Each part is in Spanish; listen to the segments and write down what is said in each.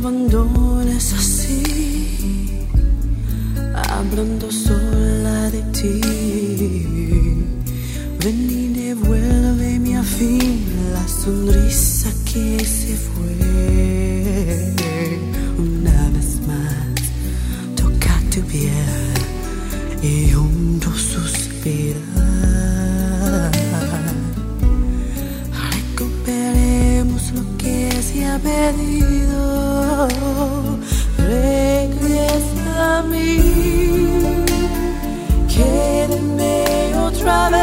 abandones así, hablando sola de ti. Ven y devuélveme a fin la sonrisa que se fue. Una vez más, toca tu piel y hondo suspirar. Recuperemos lo que se ha perdido. regresa a mí, quédeme otra vez.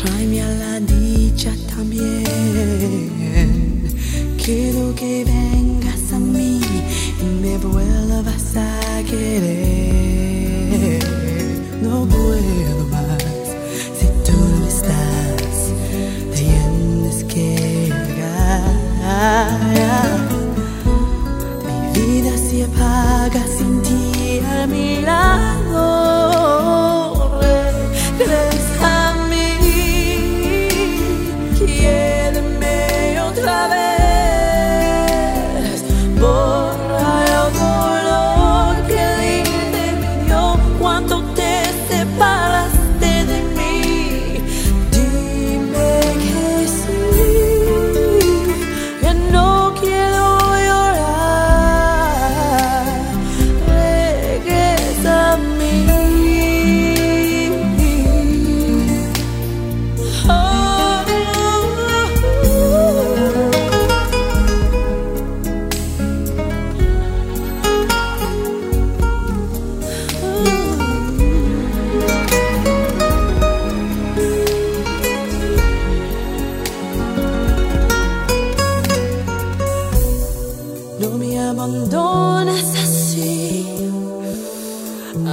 tráeme a la dicha también.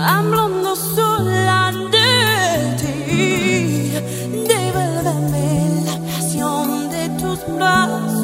Hablando sola de ti, devuélveme la pasión de tus brazos.